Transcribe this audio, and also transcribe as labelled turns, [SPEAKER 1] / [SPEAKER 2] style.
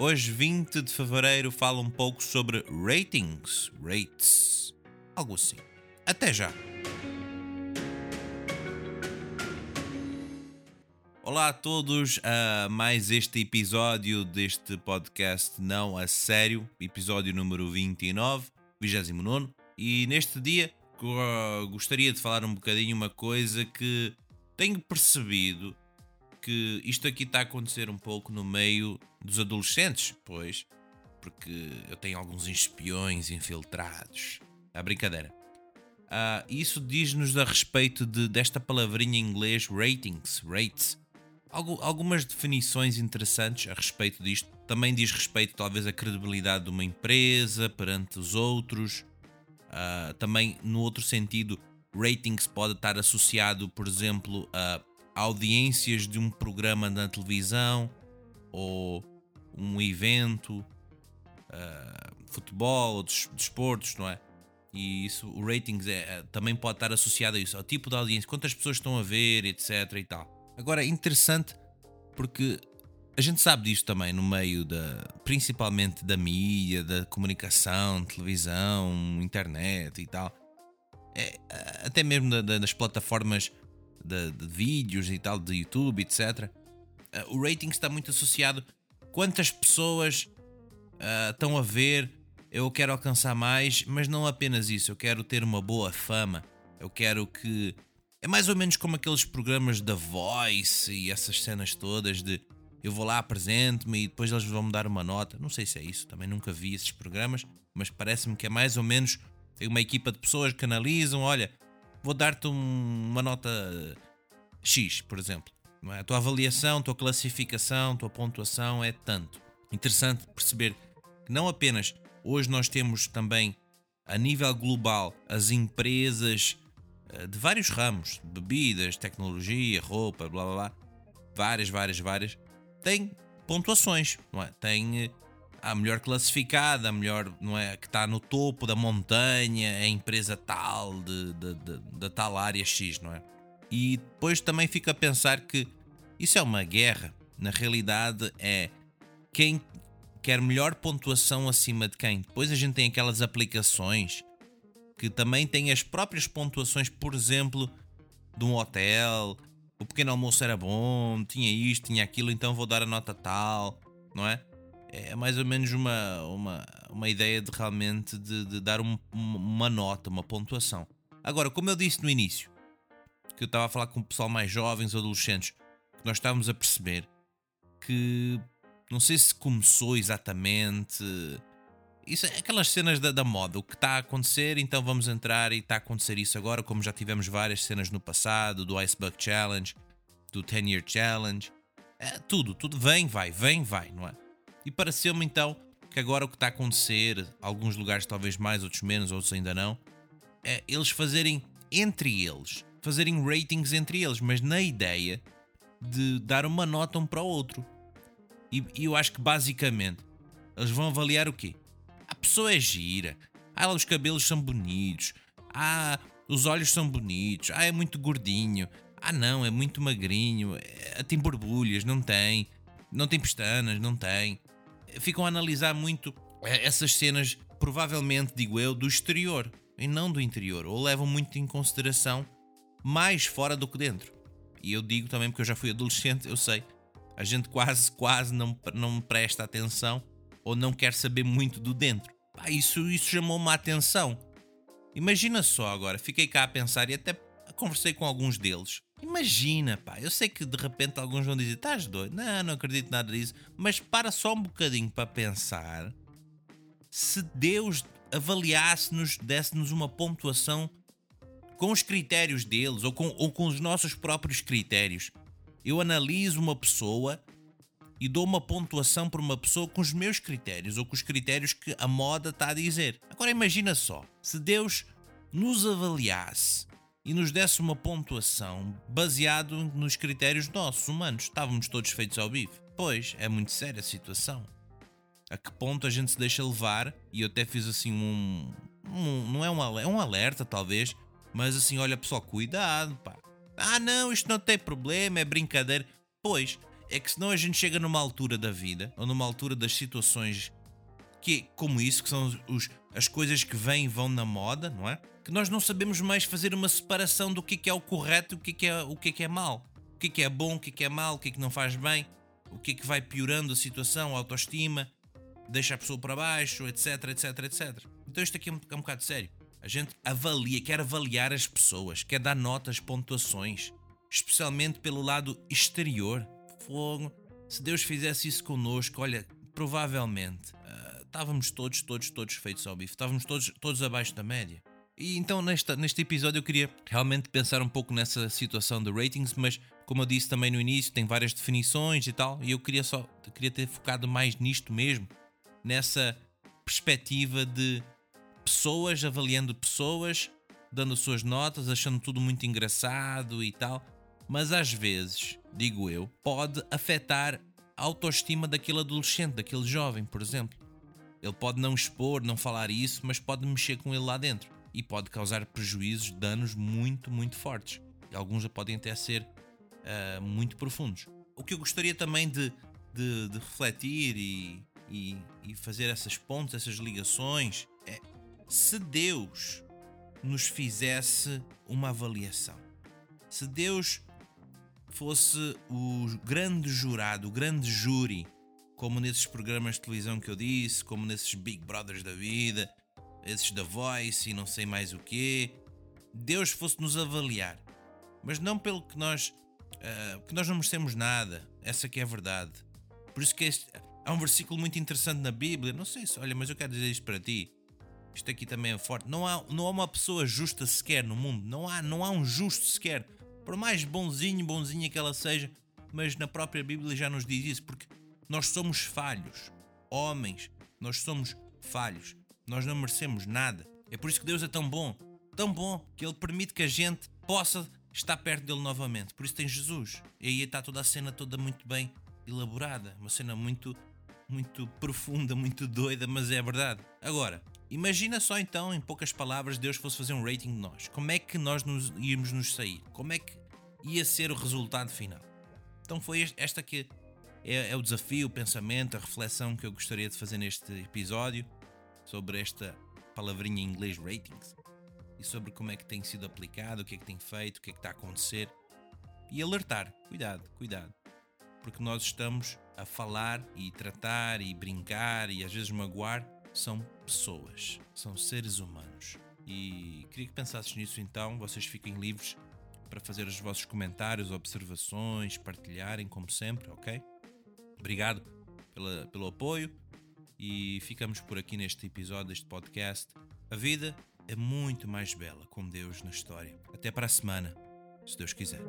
[SPEAKER 1] Hoje, 20 de fevereiro, falo um pouco sobre ratings, rates, algo assim. Até já! Olá a todos a mais este episódio deste podcast Não a Sério, episódio número 29, 29. E neste dia gostaria de falar um bocadinho uma coisa que tenho percebido que isto aqui está a acontecer um pouco no meio dos adolescentes, pois, porque eu tenho alguns espiões infiltrados. A brincadeira. Uh, isso diz-nos a respeito de, desta palavrinha em inglês ratings, rates. Algo, algumas definições interessantes a respeito disto. Também diz respeito, talvez, à credibilidade de uma empresa perante os outros. Uh, também, no outro sentido, ratings pode estar associado, por exemplo, a audiências de um programa na televisão ou um evento, uh, futebol ou desportos, não é? E isso, o ratings é, é, também pode estar associado a isso, ao tipo de audiência, quantas pessoas estão a ver, etc. e tal. Agora, é interessante porque a gente sabe disto também no meio da, principalmente da mídia, da comunicação, televisão, internet e tal. É, até mesmo da, da, das plataformas de, de vídeos e tal, de YouTube, etc. Uh, o rating está muito associado quantas pessoas uh, estão a ver. Eu quero alcançar mais, mas não apenas isso. Eu quero ter uma boa fama. Eu quero que. É mais ou menos como aqueles programas da Voice e essas cenas todas de eu vou lá, apresento-me e depois eles vão me dar uma nota. Não sei se é isso, também nunca vi esses programas, mas parece-me que é mais ou menos uma equipa de pessoas que analisam, olha, vou dar-te um, uma nota X, por exemplo. É? A tua avaliação, a tua classificação, a tua pontuação é tanto. Interessante perceber que não apenas hoje nós temos também a nível global as empresas eh, de vários ramos, bebidas, tecnologia, roupa, blá blá blá, várias, várias, várias, têm pontuações, não é? Tem eh, a melhor classificada, a melhor, não é? Que está no topo da montanha, a empresa tal, de, de, de, de tal área X, não é? E depois também fica a pensar que isso é uma guerra. Na realidade, é quem quer melhor pontuação acima de quem. Depois a gente tem aquelas aplicações que também têm as próprias pontuações, por exemplo, de um hotel. O pequeno almoço era bom, tinha isto, tinha aquilo, então vou dar a nota tal, não é? É mais ou menos uma, uma, uma ideia de realmente de, de dar um, uma nota, uma pontuação. Agora, como eu disse no início, que eu estava a falar com o pessoal mais jovens, adolescentes, que nós estávamos a perceber que não sei se começou exatamente. Isso é aquelas cenas da, da moda, o que está a acontecer, então vamos entrar e está a acontecer isso agora, como já tivemos várias cenas no passado, do Iceberg Challenge, do 10 Year Challenge. É, tudo, tudo vem, vai, vem, vai, não é? E pareceu-me então que agora o que está a acontecer, alguns lugares talvez mais, outros menos, outros ainda não, é eles fazerem entre eles, fazerem ratings entre eles, mas na ideia de dar uma nota um para o outro. E, e eu acho que basicamente eles vão avaliar o quê? A pessoa é gira, ah, os cabelos são bonitos, ah, os olhos são bonitos, ah, é muito gordinho, ah, não, é muito magrinho, é, tem borbulhas, não tem, não tem pestanas, não tem ficam a analisar muito eh, essas cenas, provavelmente, digo eu, do exterior e não do interior, ou levam muito em consideração mais fora do que dentro. E eu digo também porque eu já fui adolescente, eu sei, a gente quase, quase não, não presta atenção ou não quer saber muito do dentro. Pá, isso, isso chamou-me a atenção. Imagina só agora, fiquei cá a pensar e até conversei com alguns deles. Imagina, pá, eu sei que de repente alguns vão dizer: estás doido? Não, não acredito nada disso. Mas para só um bocadinho para pensar se Deus avaliasse-nos, desse-nos uma pontuação com os critérios deles ou com, ou com os nossos próprios critérios. Eu analiso uma pessoa e dou uma pontuação por uma pessoa com os meus critérios ou com os critérios que a moda está a dizer. Agora imagina só, se Deus nos avaliasse e nos desse uma pontuação baseado nos critérios nossos, humanos, estávamos todos feitos ao bife. Pois, é muito séria a situação. A que ponto a gente se deixa levar, e eu até fiz assim um. um não é um é um alerta talvez, mas assim, olha pessoal, cuidado, pá. Ah não, isto não tem problema, é brincadeira. Pois, é que senão a gente chega numa altura da vida, ou numa altura das situações que como isso, que são os, as coisas que vêm e vão na moda, não é? Que nós não sabemos mais fazer uma separação do que é, o correto e o que é, o que é, que é mal. O que é, é bom, o que é, mal, o que é que não faz bem, o que é que vai piorando a situação, a autoestima, deixa a pessoa para baixo, etc, etc, etc. Então isto aqui é um, é um bocado sério. A gente avalia, quer avaliar as pessoas, quer dar notas, pontuações, especialmente pelo lado exterior fogo. Se Deus fizesse isso connosco, olha, provavelmente uh, estávamos todos, todos, todos feitos ao bife, estávamos todos, todos abaixo da média. E então nesta, neste episódio eu queria realmente pensar um pouco nessa situação de ratings, mas como eu disse também no início, tem várias definições e tal, e eu queria só queria ter focado mais nisto mesmo, nessa perspectiva de pessoas avaliando pessoas, dando suas notas, achando tudo muito engraçado e tal mas às vezes, digo eu, pode afetar a autoestima daquele adolescente, daquele jovem, por exemplo. Ele pode não expor, não falar isso, mas pode mexer com ele lá dentro e pode causar prejuízos, danos muito, muito fortes. E alguns podem até ser uh, muito profundos. O que eu gostaria também de, de, de refletir e, e, e fazer essas pontes, essas ligações, é se Deus nos fizesse uma avaliação. Se Deus fosse o grande jurado, o grande júri, como nesses programas de televisão que eu disse, como nesses Big Brothers da vida, esses da Voice e não sei mais o quê, Deus fosse nos avaliar, mas não pelo que nós, uh, que nós não merecemos nada, essa que é a verdade. Por isso que este, há um versículo muito interessante na Bíblia, não sei se, olha, mas eu quero dizer isto para ti. Isto aqui também é forte. Não há, não há uma pessoa justa sequer no mundo. Não há, não há um justo sequer por mais bonzinho, bonzinha que ela seja, mas na própria Bíblia já nos diz isso, porque nós somos falhos. Homens, nós somos falhos. Nós não merecemos nada. É por isso que Deus é tão bom, tão bom, que Ele permite que a gente possa estar perto dele novamente. Por isso tem Jesus. E aí está toda a cena toda muito bem elaborada. Uma cena muito, muito profunda, muito doida, mas é verdade. Agora, Imagina só então, em poucas palavras, Deus fosse fazer um rating de nós. Como é que nós nos, íamos nos sair? Como é que ia ser o resultado final? Então foi esta que é, é o desafio, o pensamento, a reflexão que eu gostaria de fazer neste episódio sobre esta palavrinha em inglês ratings e sobre como é que tem sido aplicado, o que é que tem feito, o que é que está a acontecer e alertar, cuidado, cuidado, porque nós estamos a falar e tratar e brincar e às vezes magoar são pessoas, são seres humanos. E queria que pensasses nisso então, vocês fiquem livres para fazer os vossos comentários, observações, partilharem como sempre, ok? Obrigado pela, pelo apoio e ficamos por aqui neste episódio deste podcast. A vida é muito mais bela com Deus na história. Até para a semana, se Deus quiser.